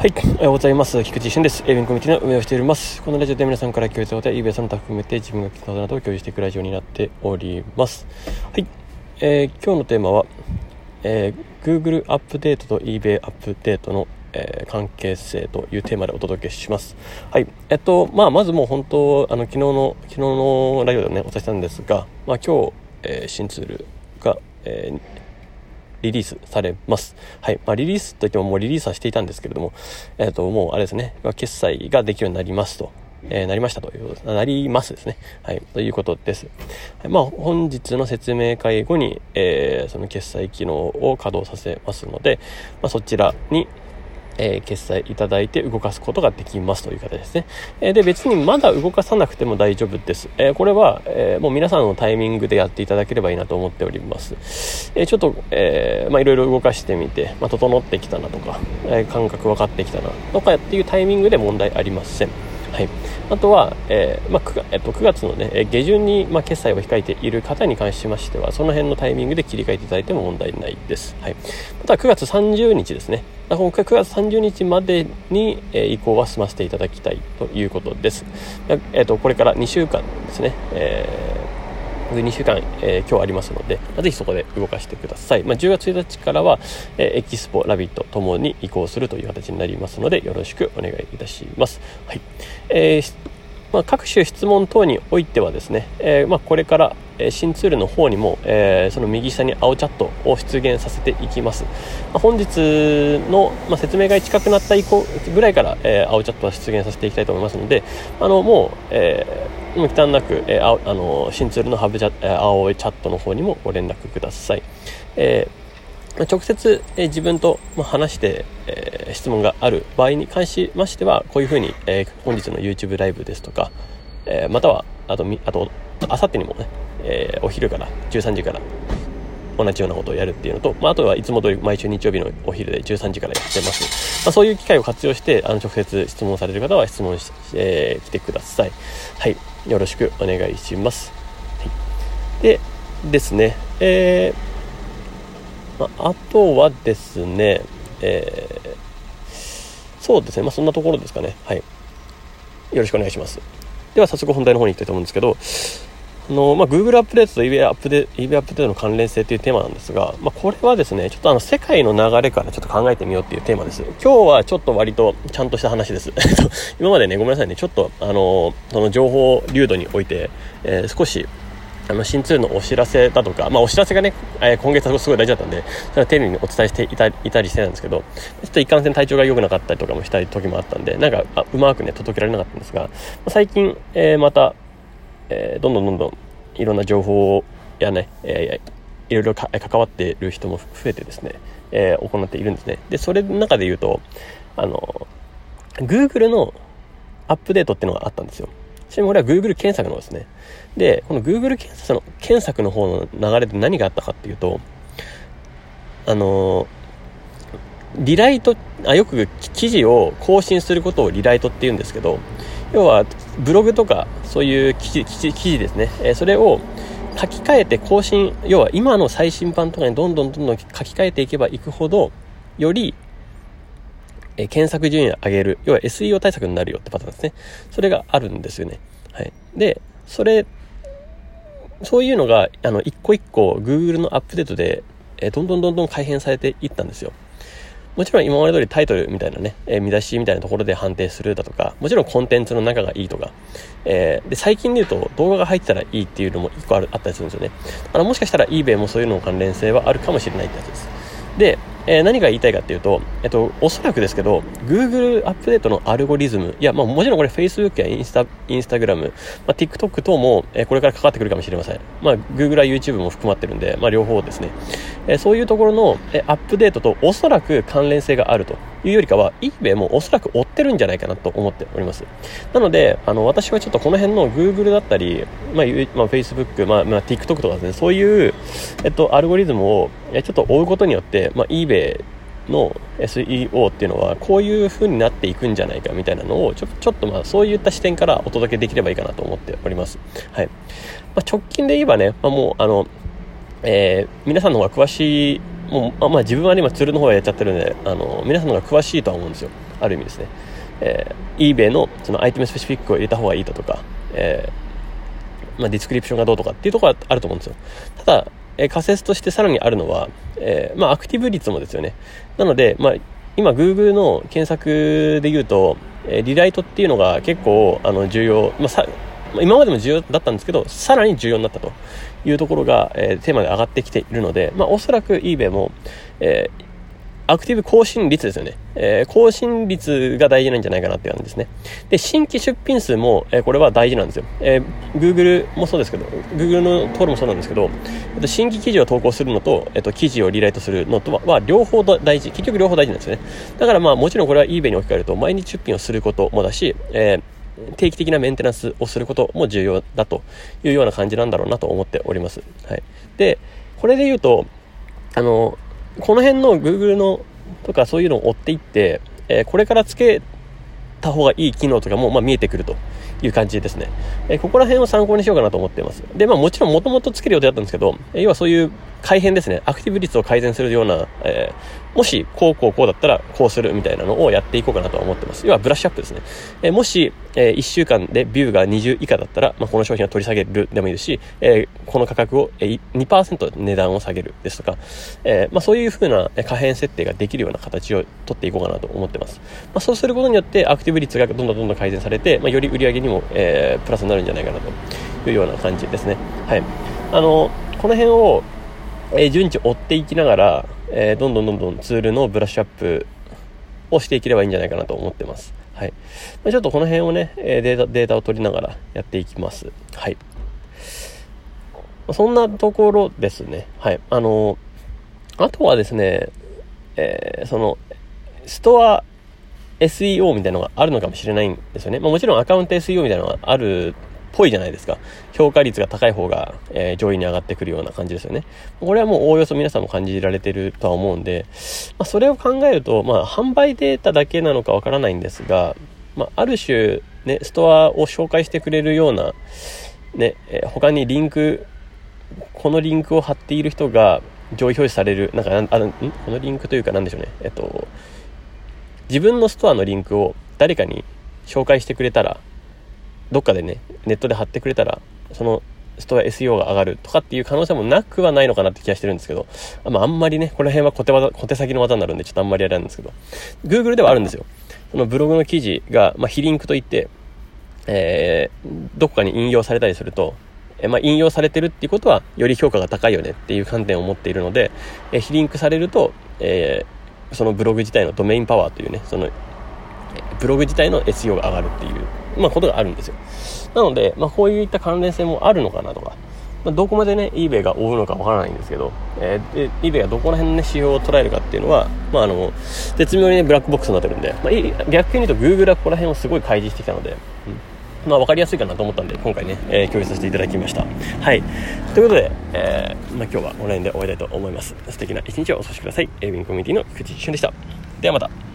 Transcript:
はい、おはようございます。菊池俊です。エビンコミュニティの運営をしております。このラジオで皆さんから共有された eBay さんと含めて自分が聞くことなどを共有していくラジオになっております。はい、えー、今日のテーマは、えー、Google アップデートと eBay アップデートの、えー、関係性というテーマでお届けします。はい、えっと、まあ、まずもう本当、あの、昨日の、昨日のラジオでね、お伝えしたんですが、まあ、今日、えー、新ツールが、えー、リリースされます。はい。まあ、リリースといってももうリリースはしていたんですけれども、えっ、ー、と、もうあれですね、まあ、決済ができるようになりますと。えー、なりましたという、なりますですね。はい。ということです。はい、まあ、本日の説明会後に、えー、その決済機能を稼働させますので、まあ、そちらに、え、決済いただいて動かすことができますという形ですね。え、で、別にまだ動かさなくても大丈夫です。え、これは、えもう皆さんのタイミングでやっていただければいいなと思っております。えちょっと、えまあ、いろいろ動かしてみて、まあ、整ってきたなとか、え感覚分かってきたなとかっていうタイミングで問題ありません。はい。あとは、えーまあ 9, えっと、9月の、ね、下旬に、まあ、決済を控えている方に関しましては、その辺のタイミングで切り替えていただいても問題ないです。はい。また9月30日ですね。今回9月30日までに、えー、移行は済ませていただきたいということです。えっ、と、これから2週間ですね。えー2週間、えー、今日ありますので、まあ、ぜひそこで動かしてください。まあ、10月1日からは、えー、エキスポ、ラビットともに移行するという形になりますので、よろしくお願いいたします。はい。えー、まあ、各種質問等においてはですね、えー、まあ、これから、新ツールの方にも、えー、その右下に青チャットを出現させていきます。まあ、本日の、まあ、説明会近くなった以降ぐらいから、えー、青チャットは出現させていきたいと思いますので、あのもう、えー、もう忌憚なく、えー、あの新ツールのハブチャ、青いチャットの方にもご連絡ください。えー直接、え自分と話して、え、質問がある場合に関しましては、こういうふうに、え、本日の YouTube ライブですとか、え、または、あと、あと、あさってにもね、えお昼から13時から同じようなことをやるっていうのと、まあ、あとはいつも通り毎週日曜日のお昼で13時からやってます。まあ、そういう機会を活用して、あの、直接質問される方は質問し、えー、来てください。はい。よろしくお願いします。はい。で、ですね、えーまあ、あとはですね、えー、そうですね、まあ、そんなところですかね。はい。よろしくお願いします。では、早速本題の方に行きたいと思うんですけど、のまあ、Google アップデートと EV アップデ EV アップデートの関連性というテーマなんですが、まあ、これはですね、ちょっとあの世界の流れからちょっと考えてみようっていうテーマです。今日はちょっと割とちゃんとした話です。今までね、ごめんなさいね、ちょっとあのその情報流動において、えー、少しあの、新ツールのお知らせだとか、まあ、お知らせがね、えー、今月はすごい大事だったんで、それは丁寧にお伝えしていたいたりしてたんですけど、ちょっと一貫性体調が良くなかったりとかもしたい時もあったんで、なんか、あうまくね、届けられなかったんですが、ま、最近、えー、また、えー、どんどんどんどん、いろんな情報やね、えー、いろいろ関わっている人も増えてですね、えー、行っているんですね。で、それの中で言うと、あの、Google のアップデートっていうのがあったんですよ。ちなみに俺は Google 検索のですね。で、この Google 検索の検索の方の流れで何があったかっていうと、あのリライト、あ、よく記事を更新することをリライトって言うんですけど、要はブログとかそういう記事、記事記事ですね。え、それを書き換えて更新、要は今の最新版とかにどんどんどんどん書き換えていけばいくほど、よりえ検索順位を上げる。要は SEO 対策になるよってパターンですね。それがあるんですよね。はい。で、それ、そういうのが、あの、一個一個 Google のアップデートで、えどんどんどんどん改変されていったんですよ。もちろん今まで通りタイトルみたいなね、えー、見出しみたいなところで判定するだとか、もちろんコンテンツの中がいいとか、えー、で、最近で言うと動画が入ったらいいっていうのも一個あるあったりするんですよね。あの、もしかしたら eBay もそういうのの関連性はあるかもしれないってやつです。で、えー、何が言いたいかっていうと、えっと、おそらくですけど、Google アップデートのアルゴリズム、いや、まあもちろんこれ Facebook やインスタ、インスタグラム、まあ、TikTok 等も、えー、これからかかってくるかもしれません。まあ Google は YouTube も含まってるんで、まあ両方ですね。えー、そういうところの、えアップデートとおそらく関連性があるというよりかは、eBay もおそらく追ってるんじゃないかなと思っております。なので、あの、私はちょっとこの辺の Google だったり、まあ、まあ、Facebook、まあ、まあ、TikTok とかですね、そういう、えっと、アルゴリズムを、ちょっと追うことによって、まあ、eBay の SEO っていうのはこういう風になっていくんじゃないかみたいなのをちょちょっとまあそういった視点からお届けできればいいかなと思っております。はい。まあ、直近で言えばね、まあ、もうあの、えー、皆さんの方が詳しい、もう、まあ、自分は今ツールの方はやっちゃってるんで、あの、皆さんの方が詳しいとは思うんですよ。ある意味ですね。えー、eBay のその item specific を入れた方がいいだとか、えー、まあ、 description がどうとかっていうところはあると思うんですよ。ただ、えー、仮説としてさらにあるのは、え、まあ、アクティブ率もですよね。なので、まあ、今 Google の検索で言うと、え、リライトっていうのが結構あの重要、まあ、今までも重要だったんですけど、さらに重要になったというところが、えー、テーマで上がってきているので、まあ、おそらく eBay も、えー、アクティブ更新率ですよね。えー、更新率が大事なんじゃないかなって感じですね。で、新規出品数も、えー、これは大事なんですよ。えー、Google もそうですけど、Google のトールもそうなんですけど、えっと、新規記事を投稿するのと、えっと、記事をリライトするのとは、は両方大事。結局両方大事なんですよね。だからまあもちろんこれは eBay に置き換えると、毎日出品をすることもだし、え定期的なメンテナンスをすることも重要だというような感じなんだろうなと思っております。はい。で、これで言うと、あの、この辺の Google のとかそういうのを追っていって、えー、これからつけた方がいい機能とかも、まあ、見えてくるという感じですね。えー、ここら辺を参考にしようかなと思っています。で、まあもちろんもともとつける予定だったんですけど、えー、要はそういう改変ですね。アクティブ率を改善するような、えー、もし、こうこうこうだったら、こうするみたいなのをやっていこうかなと思ってます。要はブラッシュアップですね。えー、もし、えー、1週間でビューが20以下だったら、まあ、この商品を取り下げるでもいいですし、えー、この価格を、え、2%値段を下げるですとか、えー、まあ、そういう風な可変設定ができるような形を取っていこうかなと思ってます。まあ、そうすることによって、アクティブ率がどんどんどんどん改善されて、まあ、より売り上げにも、えー、プラスになるんじゃないかなというような感じですね。はい。あの、この辺を、えー、順次追っていきながら、えー、どんどんどんどんツールのブラッシュアップをしていければいいんじゃないかなと思ってます。はい。まあ、ちょっとこの辺をね、えデータ、データを取りながらやっていきます。はい。そんなところですね。はい。あのあとはですね、えー、その、ストア SEO みたいなのがあるのかもしれないんですよね。まあ、もちろんアカウント SEO みたいなのがあるぽいじゃないですか。評価率が高い方が、えー、上位に上がってくるような感じですよね。これはもうおおよそ皆さんも感じられてるとは思うんで、まあ、それを考えると、まあ、販売データだけなのかわからないんですが、まあ、ある種、ね、ストアを紹介してくれるような、ね、えー、他にリンク、このリンクを貼っている人が上位表示される、なんか、あの、んこのリンクというかなんでしょうね。えっと、自分のストアのリンクを誰かに紹介してくれたら、どっかでね、ネットで貼ってくれたら、そのストア SEO が上がるとかっていう可能性もなくはないのかなって気がしてるんですけど、まあ、あんまりね、この辺は小手技、小手先の技になるんで、ちょっとあんまりあれなんですけど、Google ではあるんですよ。そのブログの記事が、まあ、非リンクといって、えー、どこかに引用されたりすると、えまあ、引用されてるっていうことは、より評価が高いよねっていう観点を持っているので、え非リンクされると、えー、そのブログ自体のドメインパワーというね、その、ブログ自体の SEO が上がるっていうまあ、ことがあるんですよ。なので、まあ、こういった関連性もあるのかなとか、まあ、どこまでね、eBay が追うのかわからないんですけど、えー、eBay がどこら辺のね、指標を捉えるかっていうのは、まあ、あの、絶妙にね、ブラックボックスになってるんで、まあ、逆に言うと Google はここら辺をすごい開示してきたので、うん、まあ、わかりやすいかなと思ったんで、今回ね、えー、共有させていただきました。はい。ということで、えー、まあ、今日はオンラインで終わりたいと思います。素敵な一日をお過ごしください。エイビンコミュニティの菊池俊でした。ではまた。